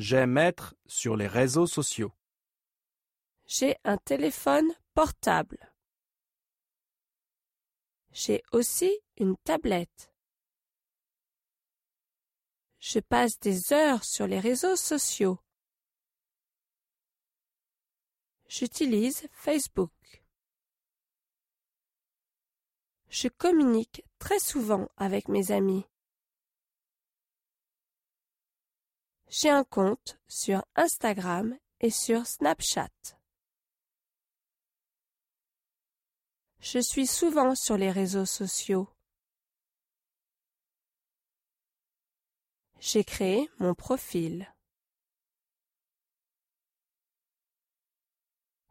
J'aime être sur les réseaux sociaux. J'ai un téléphone portable. J'ai aussi une tablette. Je passe des heures sur les réseaux sociaux. J'utilise Facebook. Je communique très souvent avec mes amis. J'ai un compte sur Instagram et sur Snapchat. Je suis souvent sur les réseaux sociaux. J'ai créé mon profil.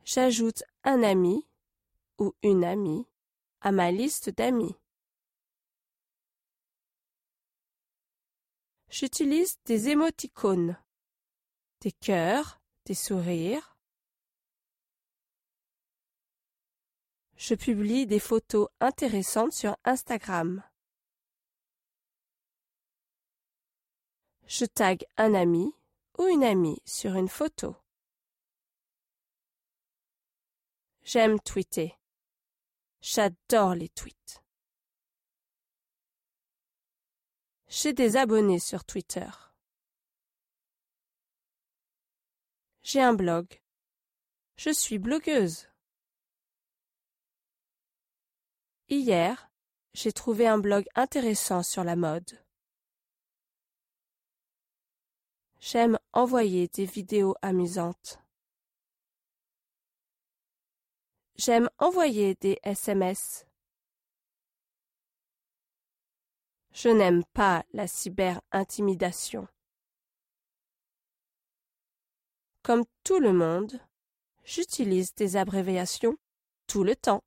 J'ajoute un ami ou une amie à ma liste d'amis. J'utilise des émoticônes, des cœurs, des sourires. Je publie des photos intéressantes sur Instagram. Je tag un ami ou une amie sur une photo. J'aime tweeter. J'adore les tweets. J'ai des abonnés sur Twitter. J'ai un blog. Je suis blogueuse. Hier, j'ai trouvé un blog intéressant sur la mode. J'aime envoyer des vidéos amusantes. J'aime envoyer des SMS. Je n'aime pas la cyber-intimidation. Comme tout le monde, j'utilise des abréviations tout le temps.